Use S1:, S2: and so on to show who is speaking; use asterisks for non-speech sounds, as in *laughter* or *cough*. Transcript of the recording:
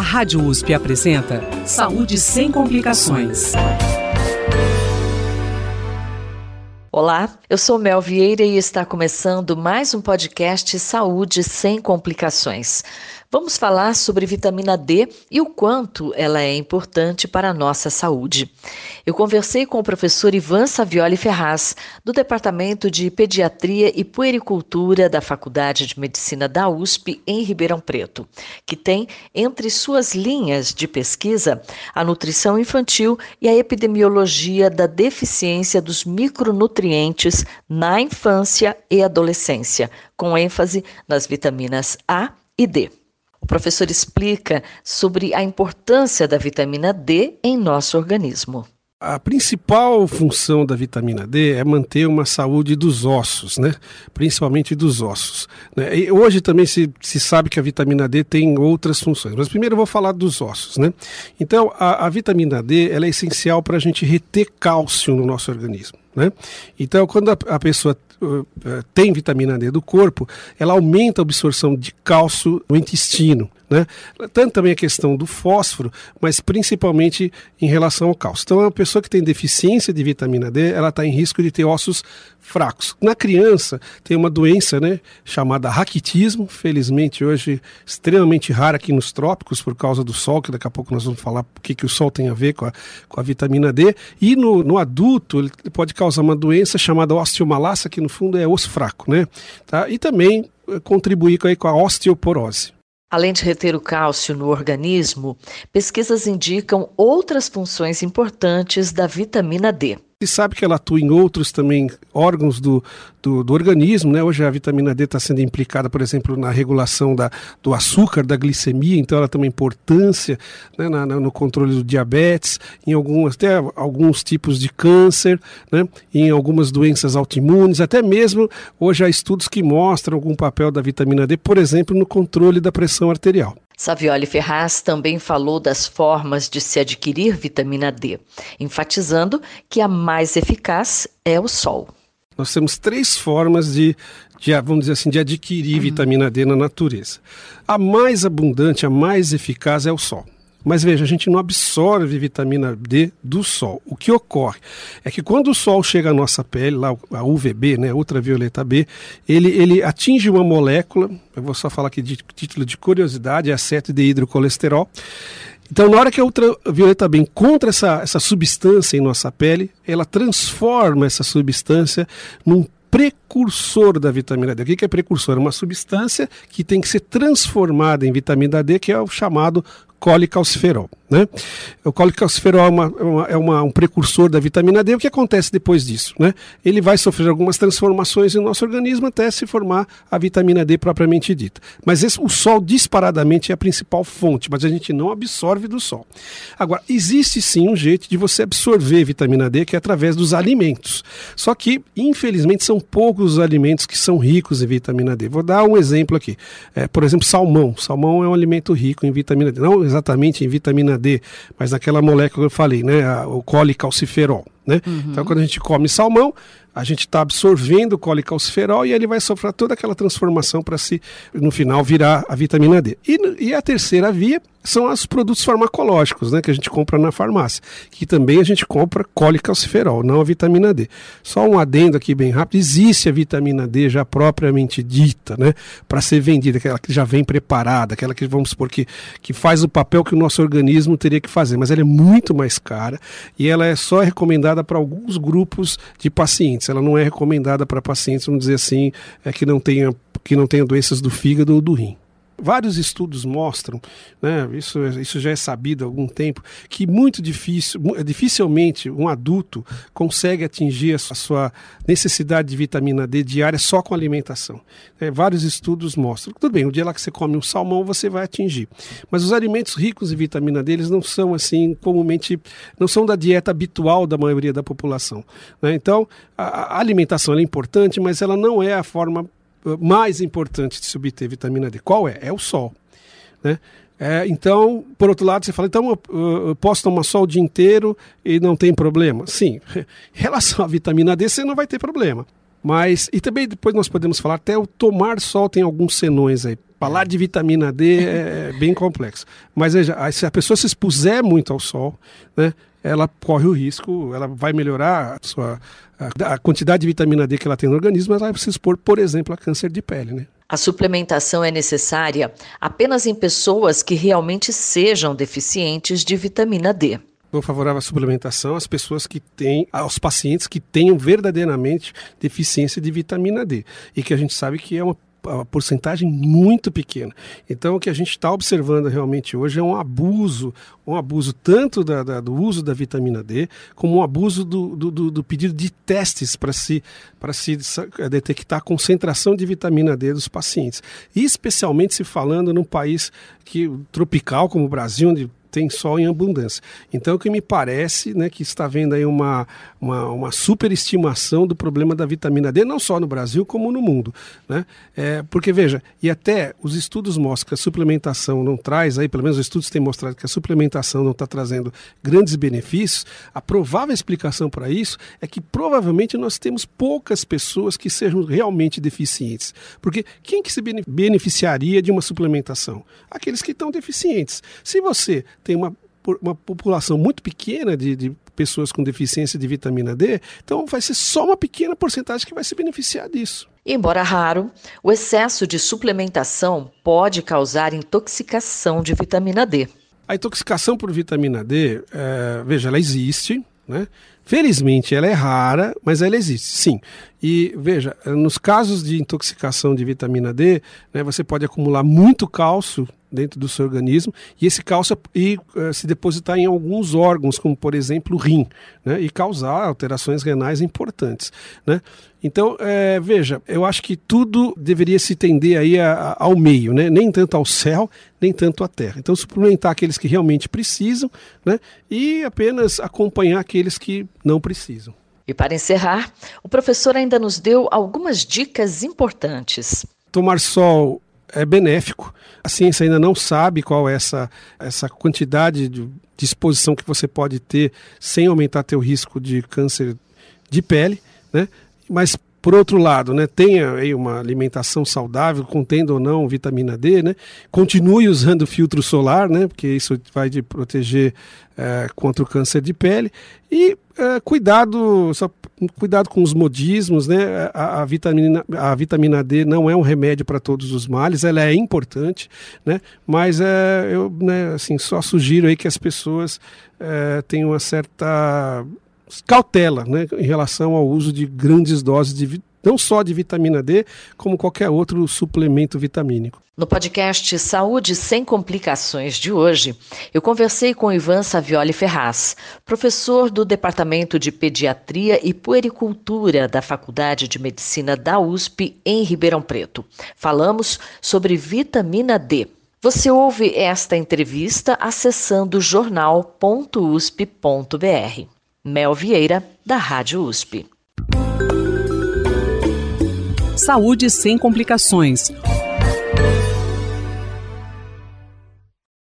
S1: A Rádio USP apresenta Saúde sem complicações.
S2: Olá, eu sou Mel Vieira e está começando mais um podcast Saúde sem complicações. Vamos falar sobre vitamina D e o quanto ela é importante para a nossa saúde. Eu conversei com o professor Ivan Savioli Ferraz, do Departamento de Pediatria e Puericultura da Faculdade de Medicina da USP, em Ribeirão Preto, que tem entre suas linhas de pesquisa a nutrição infantil e a epidemiologia da deficiência dos micronutrientes na infância e adolescência, com ênfase nas vitaminas A e D. O professor explica sobre a importância da vitamina D em nosso organismo.
S3: A principal função da vitamina D é manter uma saúde dos ossos, né? principalmente dos ossos. Né? E hoje também se, se sabe que a vitamina D tem outras funções, mas primeiro eu vou falar dos ossos. Né? Então, a, a vitamina D ela é essencial para a gente reter cálcio no nosso organismo. Né? Então, quando a, a pessoa tem vitamina D do corpo, ela aumenta a absorção de cálcio no intestino. Né? Tanto também a questão do fósforo, mas principalmente em relação ao cálcio. Então, a pessoa que tem deficiência de vitamina D, ela está em risco de ter ossos fracos. Na criança, tem uma doença né, chamada raquitismo, felizmente hoje extremamente rara aqui nos trópicos por causa do sol, que daqui a pouco nós vamos falar o que, que o sol tem a ver com a, com a vitamina D. E no, no adulto, ele pode causar uma doença chamada osteomalassa, que no fundo é osso fraco. Né? Tá? E também eh, contribuir com a osteoporose.
S2: Além de reter o cálcio no organismo, pesquisas indicam outras funções importantes da vitamina D.
S3: Se sabe que ela atua em outros também órgãos do, do, do organismo, né? Hoje a vitamina D está sendo implicada, por exemplo, na regulação da, do açúcar, da glicemia, então ela tem uma importância né? na, na, no controle do diabetes, em algumas, até alguns tipos de câncer, né? em algumas doenças autoimunes, até mesmo hoje há estudos que mostram algum papel da vitamina D, por exemplo, no controle da pressão arterial.
S2: Savioli Ferraz também falou das formas de se adquirir vitamina D, enfatizando que a mais eficaz é o sol.
S3: Nós temos três formas de, de vamos dizer assim, de adquirir uhum. vitamina D na natureza. A mais abundante, a mais eficaz é o sol. Mas veja, a gente não absorve vitamina D do sol. O que ocorre é que quando o sol chega à nossa pele, lá a UVB, né, ultravioleta B, ele, ele atinge uma molécula, eu vou só falar aqui de título de curiosidade, é aceto de hidrocolesterol. Então, na hora que a ultravioleta B encontra essa, essa substância em nossa pele, ela transforma essa substância num precursor da vitamina D. O que é precursor? É uma substância que tem que ser transformada em vitamina D, que é o chamado colicalciferol. Né? O colicalciferol é, é, uma, é uma, um precursor da vitamina D. O que acontece depois disso? Né? Ele vai sofrer algumas transformações no nosso organismo até se formar a vitamina D propriamente dita. Mas esse, o sol disparadamente é a principal fonte, mas a gente não absorve do sol. Agora, existe sim um jeito de você absorver vitamina D que é através dos alimentos. Só que, infelizmente, são poucos os alimentos que são ricos em vitamina D. Vou dar um exemplo aqui. É, por exemplo, salmão. Salmão é um alimento rico em vitamina D. Não exatamente em vitamina D, mas naquela molécula que eu falei, né, o colicalciferol. Né? Uhum. Então, quando a gente come salmão, a gente está absorvendo o colicalciferol e ele vai sofrer toda aquela transformação para se, no final, virar a vitamina D. E, e, a terceira via são os produtos farmacológicos, né, que a gente compra na farmácia, que também a gente compra colicalciferol, não a vitamina D. Só um adendo aqui bem rápido, existe a vitamina D já propriamente dita, né, para ser vendida, aquela que já vem preparada, aquela que vamos supor que, que faz o papel que o nosso organismo teria que fazer, mas ela é muito mais cara e ela é só recomendada para alguns grupos de pacientes. Ela não é recomendada para pacientes, vamos dizer assim, é, que não tenha que não tenha doenças do fígado ou do rim. Vários estudos mostram, né, isso, isso já é sabido há algum tempo, que muito difícil, dificilmente um adulto consegue atingir a sua necessidade de vitamina D diária só com alimentação. É, vários estudos mostram. Tudo bem, o dia lá que você come um salmão, você vai atingir. Mas os alimentos ricos em vitamina D, eles não são assim, comumente, não são da dieta habitual da maioria da população. Né? Então, a, a alimentação é importante, mas ela não é a forma mais importante de se obter vitamina D. Qual é? É o sol. Né? É, então, por outro lado, você fala, então eu, eu posso tomar sol o dia inteiro e não tem problema? Sim, *laughs* em relação à vitamina D, você não vai ter problema. Mas, e também depois nós podemos falar, até o tomar sol tem alguns senões aí Falar de vitamina D é bem complexo. Mas veja, se a pessoa se expuser muito ao sol, né, ela corre o risco, ela vai melhorar a, sua, a, a quantidade de vitamina D que ela tem no organismo, mas ela vai se expor, por exemplo, a câncer de pele. Né?
S2: A suplementação é necessária apenas em pessoas que realmente sejam deficientes de vitamina D.
S3: Sou favorável à suplementação às pessoas que têm, aos pacientes que tenham verdadeiramente deficiência de vitamina D e que a gente sabe que é uma a porcentagem muito pequena. Então, o que a gente está observando realmente hoje é um abuso, um abuso tanto da, da, do uso da vitamina D, como um abuso do, do, do pedido de testes para se, se eh, detectar a concentração de vitamina D dos pacientes. E especialmente se falando num país que, tropical como o Brasil, onde tem sol em abundância. Então, o que me parece né, que está vendo aí uma, uma, uma superestimação do problema da vitamina D, não só no Brasil, como no mundo. Né? É, porque, veja, e até os estudos mostram que a suplementação não traz, aí, pelo menos os estudos têm mostrado que a suplementação não está trazendo grandes benefícios, a provável explicação para isso é que provavelmente nós temos poucas pessoas que sejam realmente deficientes. Porque quem que se beneficiaria de uma suplementação? Aqueles que estão deficientes. Se você tem uma, uma população muito pequena de, de pessoas com deficiência de vitamina D, então vai ser só uma pequena porcentagem que vai se beneficiar disso.
S2: Embora raro, o excesso de suplementação pode causar intoxicação de vitamina D.
S3: A intoxicação por vitamina D, é, veja, ela existe, né? Felizmente ela é rara, mas ela existe, sim. E veja, nos casos de intoxicação de vitamina D, né, você pode acumular muito cálcio dentro do seu organismo e esse cálcio e, uh, se depositar em alguns órgãos, como por exemplo o rim, né, e causar alterações renais importantes. Né? Então, é, veja, eu acho que tudo deveria se tender aí a, a, ao meio, né? nem tanto ao céu, nem tanto à terra. Então, suplementar aqueles que realmente precisam né? e apenas acompanhar aqueles que não precisam.
S2: E para encerrar, o professor ainda nos deu algumas dicas importantes.
S3: Tomar sol é benéfico. A ciência ainda não sabe qual é essa, essa quantidade de, de exposição que você pode ter sem aumentar teu risco de câncer de pele, né? Mas por outro lado, né, tenha aí uma alimentação saudável, contendo ou não vitamina D, né? Continue usando filtro solar, né? Porque isso vai te proteger é, contra o câncer de pele. E é, cuidado, só, cuidado com os modismos, né? A, a, vitamina, a vitamina D não é um remédio para todos os males, ela é importante, né? Mas é, eu né, assim, só sugiro aí que as pessoas é, tenham uma certa cautela né, em relação ao uso de grandes doses de não só de vitamina D, como qualquer outro suplemento vitamínico.
S2: No podcast Saúde Sem Complicações de hoje, eu conversei com Ivan Savioli Ferraz, professor do Departamento de Pediatria e Puericultura da Faculdade de Medicina da USP em Ribeirão Preto. Falamos sobre vitamina D. Você ouve esta entrevista acessando jornal.usp.br. Mel Vieira, da Rádio USP.
S1: Saúde sem complicações